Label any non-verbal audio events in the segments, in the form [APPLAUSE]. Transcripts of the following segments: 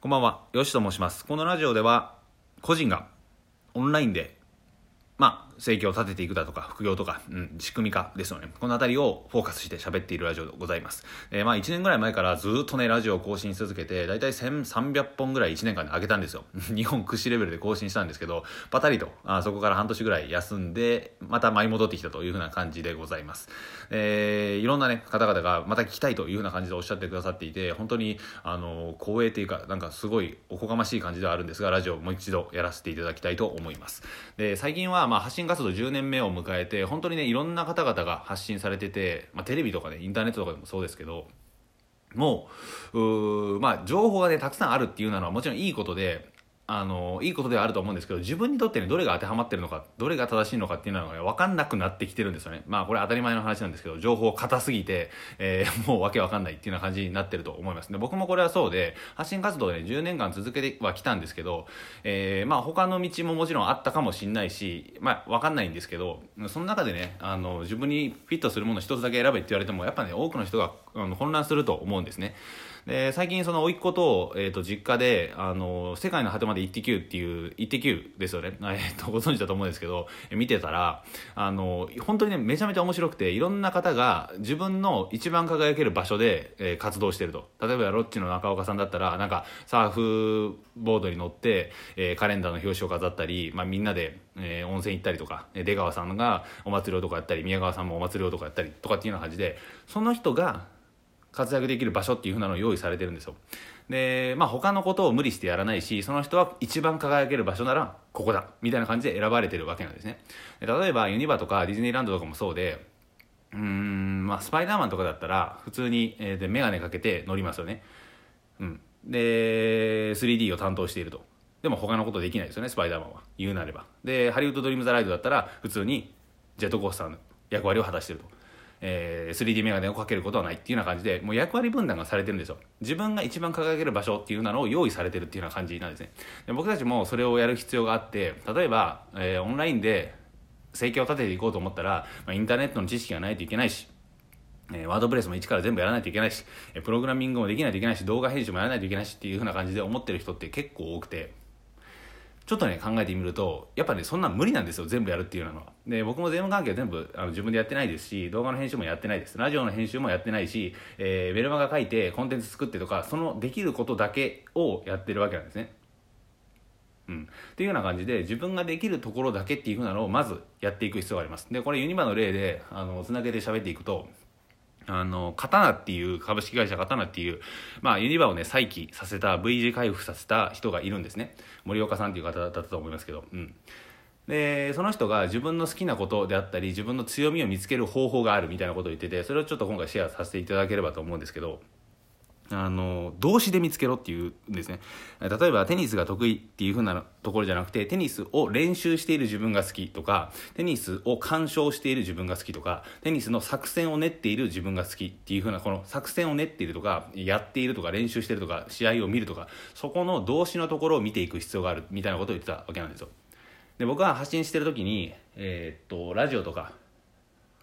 こんばんは、よしと申します。このラジオでは、個人がオンラインで、まあ、生計を立てていくだとか、副業とか、うん、仕組み化ですよね。このあたりをフォーカスして喋っているラジオでございます。えー、まあ、1年ぐらい前からずっとね、ラジオを更新し続けて、だいたい1300本ぐらい1年間で上げたんですよ。[LAUGHS] 日本屈指レベルで更新したんですけど、パタリと、あそこから半年ぐらい休んで、また舞い戻ってきたというふうな感じでございます。えー、いろんなね、方々がまた聞きたいというふうな感じでおっしゃってくださっていて、本当に、あの、光栄というか、なんかすごいおこがましい感じではあるんですが、ラジオをもう一度やらせていただきたいと思います。で、最近は、まあ、発信活動10年目を迎えて本当にねいろんな方々が発信されてて、まあ、テレビとかねインターネットとかでもそうですけどもうまあ情報がねたくさんあるっていうのはもちろんいいことであのいいことではあると思うんですけど自分にとってねどれが当てはまってるのかどれが正しいのかっていうのが、ね、分かんなくなってきてるんですよね。まあこれ当たり前の話なんですけど情報硬すぎて、えー、[LAUGHS] もうわけわかんないっていうような感じになってると思います。で僕もこれはそうで発信活動で、ね、10年間続けてはきたんですけど、えー、まあ他の道ももちろんあったかもしんないしまあ分かんないんですけどその中でねあの自分にフィットするもの一つだけ選べって言われてもやっぱね多くの人があの混乱すると思うんですね。で最近その甥っ子と,、えー、と実家であの「世界の果てまでイッテ Q!」っていう「イッテ Q!」ですよね、[LAUGHS] えー、とご存知だと思うんですけど見てたらあの本当にねめちゃめちゃ面白くていろんな方が自分の一番輝ける場所で、えー、活動してると例えばロッチの中岡さんだったらなんかサーフボードに乗って、えー、カレンダーの表紙を飾ったり、まあ、みんなで、えー、温泉行ったりとか出川さんがお祭り男やったり宮川さんもお祭り男やったりとかっていうような感じでその人が活躍できる場所っていうふうなのを用意されてるんですよ。でまあ他のことを無理してやらないしその人は一番輝ける場所ならここだみたいな感じで選ばれてるわけなんですね。例えばユニバとかディズニーランドとかもそうでうんまあスパイダーマンとかだったら普通に、えー、で眼鏡かけて乗りますよね。うん。で 3D を担当していると。でも他のことできないですよねスパイダーマンは。言うなれば。でハリウッド・ドリーム・ザ・ライドだったら普通にジェットコースターの役割を果たしてると。えー、3D メガネをかけることはないっていうような感じでもう役割分担がされてるんですよ。自分が一番輝ける場所っていうのを用意されてるっていうような感じなんですね。で僕たちもそれをやる必要があって例えば、えー、オンラインで生計を立てていこうと思ったら、まあ、インターネットの知識がないといけないしえワードプレスも一から全部やらないといけないし、プログラミングもできないといけないし、動画編集もやらないといけないしっていう風な感じで思ってる人って結構多くて、ちょっとね考えてみるとやっぱねそんな無理なんですよ全部やるっていうのは。で僕も税務関係は全部あの自分でやってないですし動画の編集もやってないです。ラジオの編集もやってないし、えー、メルマガ書いてコンテンツ作ってとかそのできることだけをやってるわけなんですね。うん、っていうような感じで自分ができるところだけっていうふうなのをまずやっていく必要があります。でこれユニバの例であのつなげて喋っていくとあの、刀っていう、株式会社刀っていう、まあ、ユニバをね、再起させた、V 字回復させた人がいるんですね。森岡さんっていう方だったと思いますけど、うん。で、その人が自分の好きなことであったり、自分の強みを見つける方法があるみたいなことを言ってて、それをちょっと今回シェアさせていただければと思うんですけど、あの動詞で見つけろっていうんですね。例えばテニスが得意っていう風なところじゃなくてテニスを練習している自分が好きとかテニスを鑑賞している自分が好きとかテニスの作戦を練っている自分が好きっていう風なこの作戦を練っているとかやっているとか練習してるとか試合を見るとかそこの動詞のところを見ていく必要があるみたいなことを言ってたわけなんですよ。で僕は発信してる時に、えー、っとラジオとか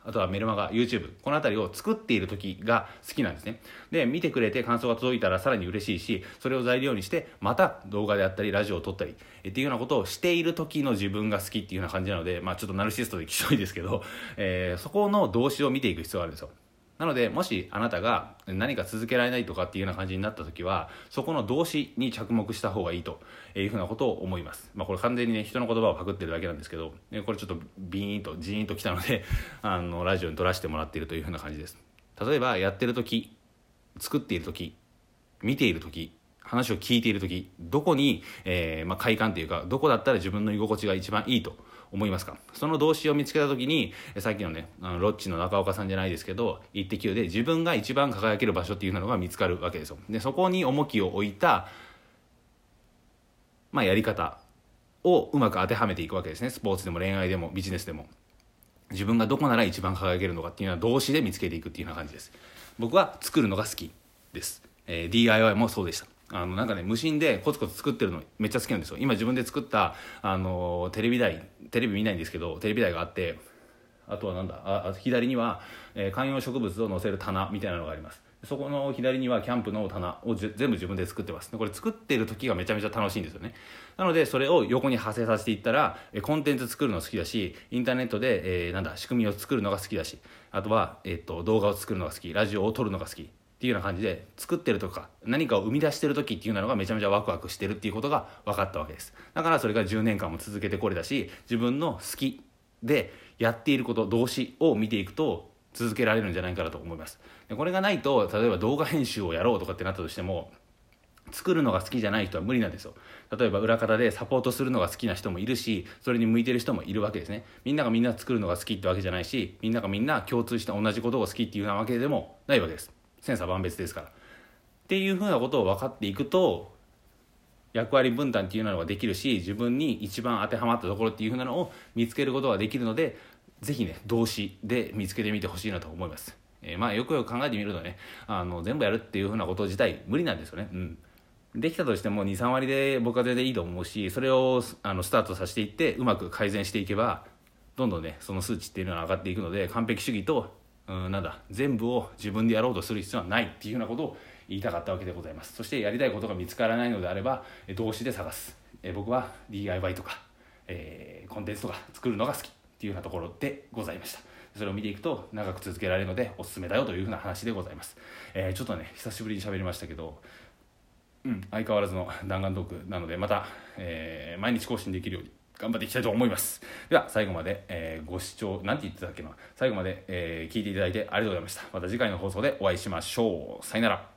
あとはメルマガ、YouTube、この辺りを作っている時が好きなんですね。で、見てくれて感想が届いたらさらに嬉しいし、それを材料にして、また動画であったり、ラジオを撮ったり、っていうようなことをしている時の自分が好きっていうような感じなので、まあちょっとナルシストできしょいですけど、えー、そこの動詞を見ていく必要があるんですよ。なのでもしあなたが何か続けられないとかっていうような感じになった時はそこの動詞に着目した方がいいというふうなことを思います、まあ、これ完全にね人の言葉をパクってるだけなんですけどこれちょっとビーンとジーンと来たので [LAUGHS] あのラジオに撮らせてもらっているというふうな感じです。例えばやってる時作っている時見ている時話を聞いている時どこに、えーまあ、快感というかどこだったら自分の居心地が一番いいと思いますか？その動詞を見つけた時にさっきのねあのロッチの中岡さんじゃないですけど「イッテ Q!」で自分が一番輝ける場所っていうのが見つかるわけですよ。でそこに重きを置いた、まあ、やり方をうまく当てはめていくわけですね。スポーツでも恋愛でもビジネスでも。自分がどこなら一番輝けるのかっていうのは動詞で見つけていくっていうような感じです。僕は作るのが好きです、えー、DIY もそうでした。あのなんかね無心でコツコツ作ってるのめっちゃ好きなんですよ。今自分で作ったあのテレビ台テレビ見ないんですけどテレビ台があってあとはなんだあ左には、えー、観葉植物を載せる棚みたいなのがあります。そこの左にはキャンプの棚を全部自分で作ってます。これ作ってる時がめちゃめちゃ楽しいんですよね。なのでそれを横に派生させていったらコンテンツ作るの好きだしインターネットで、えー、なんだ仕組みを作るのが好きだしあとは、えーと、動画を作るのが好きラジオを撮るのが好き。っていうような感じで作ってるとか何かを生み出してる時っていうのがめちゃめちゃワクワクしてるっていうことが分かったわけです。だからそれが10年間も続けてこれだし自分の好きでやっていること動詞を見ていくと続けられるんじゃないかなと思います。でこれがないと例えば動画編集をやろうとかってなったとしても作るのが好きじゃない人は無理なんですよ。例えば裏方でサポートするのが好きな人もいるしそれに向いてる人もいるわけですね。みんながみんな作るのが好きってわけじゃないしみんながみんな共通して同じことを好きっていうようなわけでもないわけです。千差万別ですから。っていうふうなことを分かっていくと役割分担っていうのができるし自分に一番当てはまったところっていうふうなのを見つけることができるのでぜひね動詞で見つけてみてほしいなと思います、えー、まあよくよく考えてみるとねあの全部やるっていうふうなこと自体無理なんですよね。うん。できたとしても23割で僕は全然いいと思うしそれをあのスタートさせていってうまく改善していけばどんどんねその数値っていうのは上がっていくので完璧主義とうんなんだ全部を自分でやろうとする必要はないっていうようなことを言いたかったわけでございます。そしてやりたいことが見つからないのであれば動詞で探す。え僕は DIY とか、えー、コンテンツとか作るのが好きっていうようなところでございました。それを見ていくと長く続けられるのでおすすめだよというふうな話でございます、えー、ちょっとね久しぶりに喋りましたけどうん、相変わらずの弾丸トークなのでまた、えー、毎日更新できるように頑張っていきたいと思います。では最後まで、えー、ご視聴なんて言ってたっけな。最後まで、えー、聞いていただいてありがとうございました。また次回の放送でお会いしましょう。さよなら。